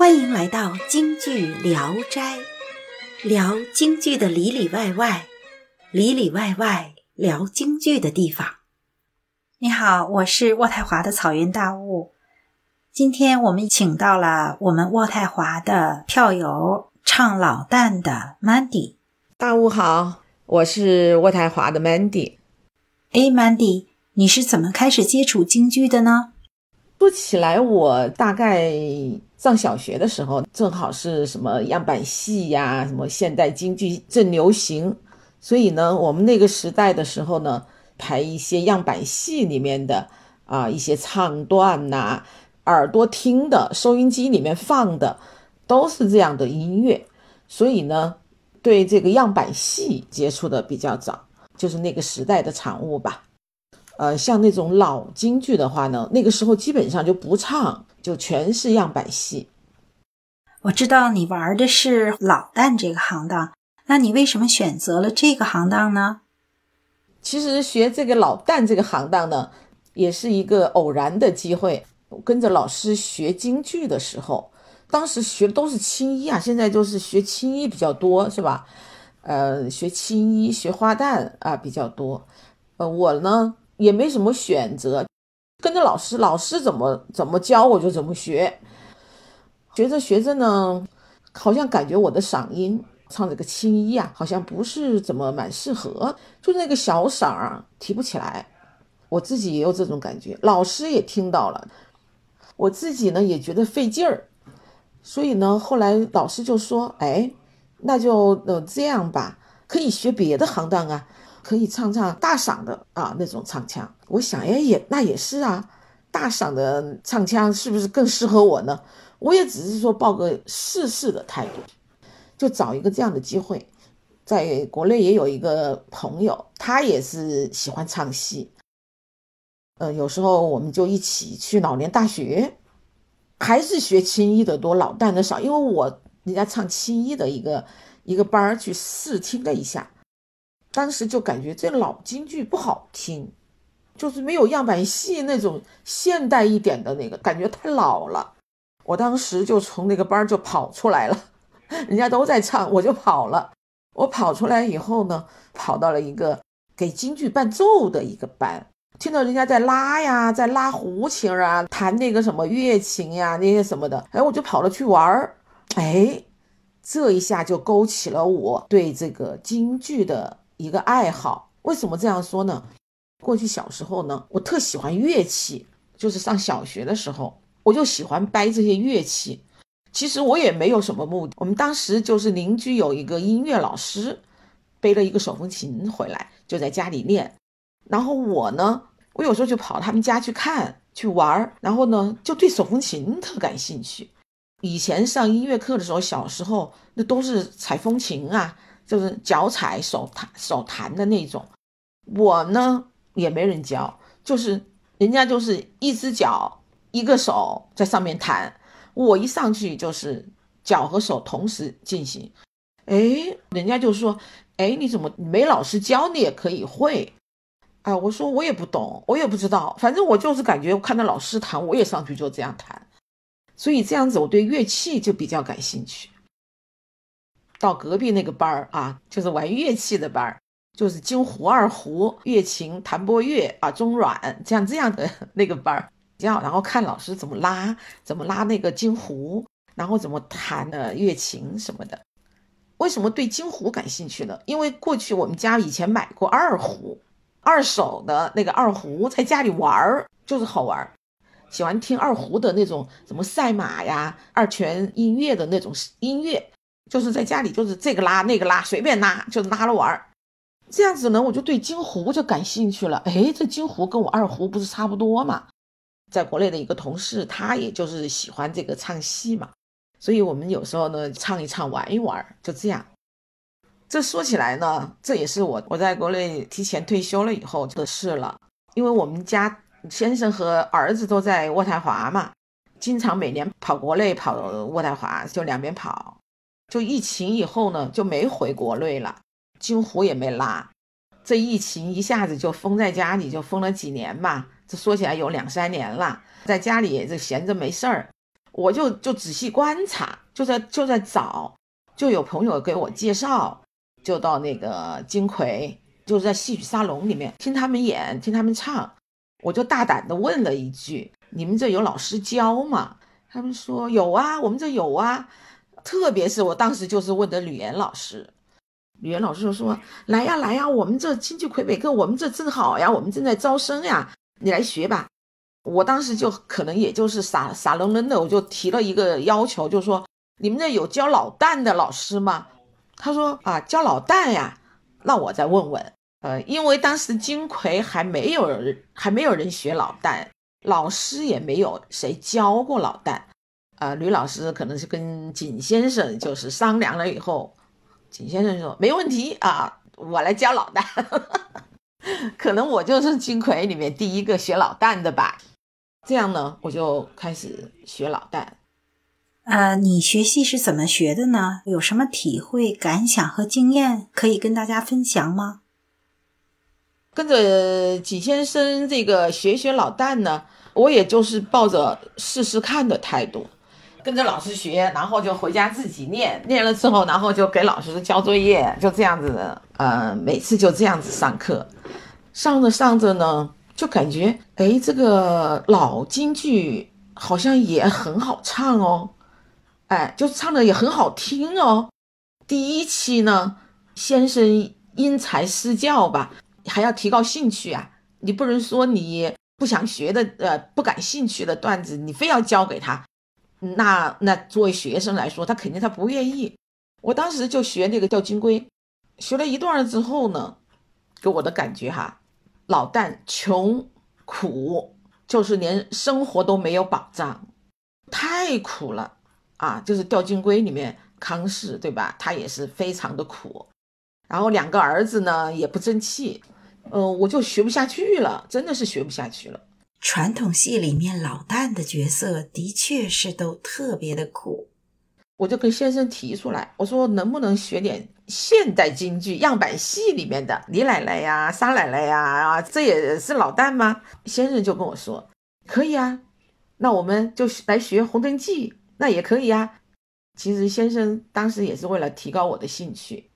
欢迎来到京剧聊斋，聊京剧的里里外外，里里外外聊京剧的地方。你好，我是渥太华的草原大雾。今天我们请到了我们渥太华的票友唱老旦的 Mandy。大雾好，我是渥太华的 Mandy。哎，Mandy，你是怎么开始接触京剧的呢？说起来，我大概上小学的时候，正好是什么样板戏呀，什么现代京剧正流行，所以呢，我们那个时代的时候呢，排一些样板戏里面的啊一些唱段呐，耳朵听的，收音机里面放的都是这样的音乐，所以呢，对这个样板戏接触的比较早，就是那个时代的产物吧。呃，像那种老京剧的话呢，那个时候基本上就不唱，就全是样板戏。我知道你玩的是老旦这个行当，那你为什么选择了这个行当呢？其实学这个老旦这个行当呢，也是一个偶然的机会。跟着老师学京剧的时候，当时学的都是青衣啊，现在就是学青衣比较多，是吧？呃，学青衣、学花旦啊比较多。呃，我呢。也没什么选择，跟着老师，老师怎么怎么教我就怎么学。学着学着呢，好像感觉我的嗓音唱这个青衣啊，好像不是怎么蛮适合，就那个小嗓儿提不起来。我自己也有这种感觉，老师也听到了，我自己呢也觉得费劲儿。所以呢，后来老师就说：“哎，那就呃这样吧，可以学别的行当啊。”可以唱唱大嗓的啊，那种唱腔。我想，哎，也那也是啊，大嗓的唱腔是不是更适合我呢？我也只是说抱个试试的态度，就找一个这样的机会。在国内也有一个朋友，他也是喜欢唱戏。嗯，有时候我们就一起去老年大学，还是学青衣的多，老旦的少。因为我人家唱青衣的一个一个班儿去试听了一下。当时就感觉这老京剧不好听，就是没有样板戏那种现代一点的那个感觉太老了。我当时就从那个班就跑出来了，人家都在唱，我就跑了。我跑出来以后呢，跑到了一个给京剧伴奏的一个班，听到人家在拉呀，在拉胡琴啊，弹那个什么乐琴呀，那些什么的，哎，我就跑了去玩儿。哎，这一下就勾起了我对这个京剧的。一个爱好，为什么这样说呢？过去小时候呢，我特喜欢乐器，就是上小学的时候，我就喜欢掰这些乐器。其实我也没有什么目的，我们当时就是邻居有一个音乐老师，背了一个手风琴回来，就在家里练。然后我呢，我有时候就跑他们家去看去玩，然后呢，就对手风琴特感兴趣。以前上音乐课的时候，小时候那都是踩风琴啊。就是脚踩手弹手弹的那种，我呢也没人教，就是人家就是一只脚一个手在上面弹，我一上去就是脚和手同时进行，哎，人家就说，哎，你怎么没老师教你也可以会？啊，我说我也不懂，我也不知道，反正我就是感觉看到老师弹，我也上去就这样弹，所以这样子我对乐器就比较感兴趣。到隔壁那个班儿啊，就是玩乐器的班儿，就是京胡、二胡、乐琴、弹拨乐啊、中阮，像这样的 那个班儿，要然后看老师怎么拉，怎么拉那个京胡，然后怎么弹的乐琴什么的。为什么对京胡感兴趣呢？因为过去我们家以前买过二胡，二手的那个二胡，在家里玩儿就是好玩儿，喜欢听二胡的那种什么赛马呀、二泉音乐的那种音乐。就是在家里，就是这个拉那个拉，随便拉，就拉了玩儿。这样子呢，我就对京胡就感兴趣了。哎，这京胡跟我二胡不是差不多嘛？在国内的一个同事，他也就是喜欢这个唱戏嘛，所以我们有时候呢唱一唱，玩一玩，就这样。这说起来呢，这也是我我在国内提前退休了以后的事了。因为我们家先生和儿子都在渥太华嘛，经常每年跑国内跑渥太华，就两边跑。就疫情以后呢，就没回国内了，京胡也没拉。这疫情一下子就封在家里，就封了几年吧。这说起来有两三年了，在家里这闲着没事儿，我就就仔细观察，就在就在找，就有朋友给我介绍，就到那个金葵，就是在戏曲沙龙里面听他们演，听他们唱，我就大胆的问了一句：“你们这有老师教吗？”他们说有啊，我们这有啊。特别是我当时就是问的吕岩老师，吕岩老师就说：“来呀来呀，我们这京剧魁北克，我们这正好呀，我们正在招生呀，你来学吧。”我当时就可能也就是傻傻愣愣的，我就提了一个要求，就说：“你们这有教老旦的老师吗？”他说：“啊，教老旦呀，那我再问问。呃，因为当时金魁还没有人，还没有人学老旦，老师也没有谁教过老旦。啊，吕老师可能是跟景先生就是商量了以后，景先生说没问题啊，我来教老旦。可能我就是金葵里面第一个学老旦的吧。”这样呢，我就开始学老旦。呃，你学戏是怎么学的呢？有什么体会、感想和经验可以跟大家分享吗？跟着景先生这个学学老旦呢，我也就是抱着试试看的态度，跟着老师学，然后就回家自己练，练了之后，然后就给老师交作业，就这样子的。呃，每次就这样子上课，上着上着呢。就感觉，哎，这个老京剧好像也很好唱哦，哎，就唱的也很好听哦。第一期呢，先生因材施教吧，还要提高兴趣啊。你不能说你不想学的，呃，不感兴趣的段子，你非要教给他，那那作为学生来说，他肯定他不愿意。我当时就学那个吊金龟，学了一段之后呢，给我的感觉哈。老旦穷苦，就是连生活都没有保障，太苦了啊！就是《吊金龟》里面康氏，对吧？他也是非常的苦，然后两个儿子呢也不争气，嗯，我就学不下去了，真的是学不下去了。传统戏里面老旦的角色的确是都特别的苦。我就跟先生提出来，我说能不能学点现代京剧样板戏里面的李奶奶呀、沙奶奶呀啊，这也是老旦吗？先生就跟我说可以啊，那我们就来学《红灯记》，那也可以啊。其实先生当时也是为了提高我的兴趣。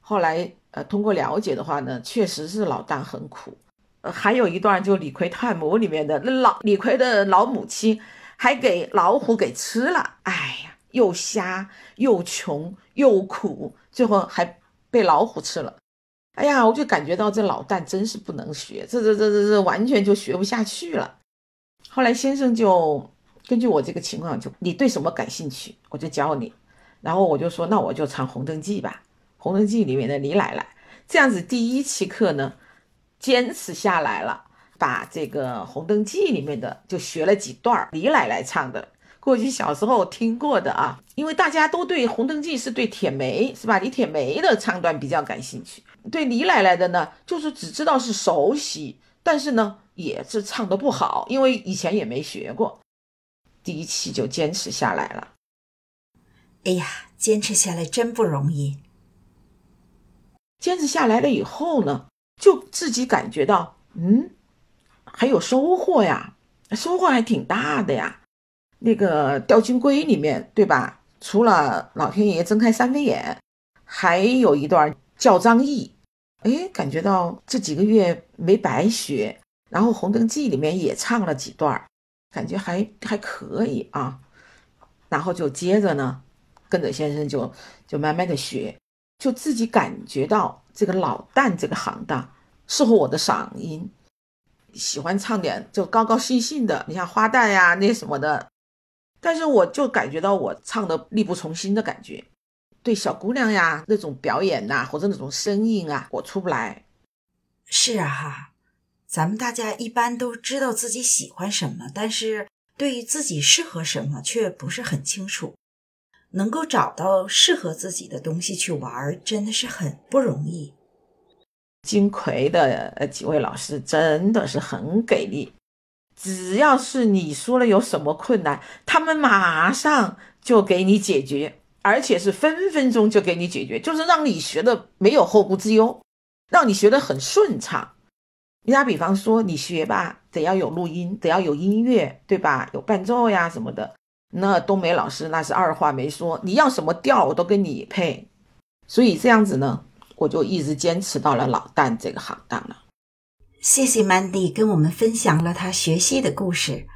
后来呃，通过了解的话呢，确实是老旦很苦。还有一段就李逵探母里面的那老李逵的老母亲还给老虎给吃了，哎呀。又瞎又穷又苦，最后还被老虎吃了。哎呀，我就感觉到这老旦真是不能学，这这这这这完全就学不下去了。后来先生就根据我这个情况，就你对什么感兴趣，我就教你。然后我就说，那我就唱《红灯记》吧，《红灯记》里面的李奶奶。这样子第一期课呢，坚持下来了，把这个《红灯记》里面的就学了几段李奶奶唱的。过去小时候听过的啊，因为大家都对《红灯记》是对铁梅是吧？李铁梅的唱段比较感兴趣，对李奶奶的呢，就是只知道是熟悉，但是呢也是唱的不好，因为以前也没学过。第一期就坚持下来了。哎呀，坚持下来真不容易。坚持下来了以后呢，就自己感觉到，嗯，还有收获呀，收获还挺大的呀。那个《吊金龟》里面，对吧？除了老天爷睁开三飞眼，还有一段叫张毅。哎，感觉到这几个月没白学。然后《红灯记》里面也唱了几段，感觉还还可以啊。然后就接着呢，跟着先生就就慢慢的学，就自己感觉到这个老旦这个行当适合我的嗓音，喜欢唱点就高高兴兴的，你像花旦呀那什么的。但是我就感觉到我唱的力不从心的感觉，对小姑娘呀那种表演呐，或者那种声音啊，我出不来。是啊哈，咱们大家一般都知道自己喜欢什么，但是对于自己适合什么却不是很清楚。能够找到适合自己的东西去玩，真的是很不容易。金葵的几位老师真的是很给力。只要是你说了有什么困难，他们马上就给你解决，而且是分分钟就给你解决，就是让你学的没有后顾之忧，让你学的很顺畅。你打比方说，你学吧，得要有录音，得要有音乐，对吧？有伴奏呀什么的。那冬梅老师那是二话没说，你要什么调我都跟你配。所以这样子呢，我就一直坚持到了老旦这个行当了。谢谢 Mandy 跟我们分享了他学戏的故事。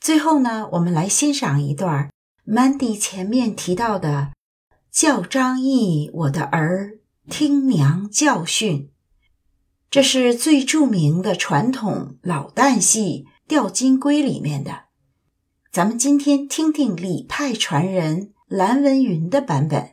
最后呢，我们来欣赏一段 Mandy 前面提到的“叫张毅，我的儿，听娘教训”，这是最著名的传统老旦戏《吊金龟》里面的。咱们今天听听李派传人蓝文云的版本。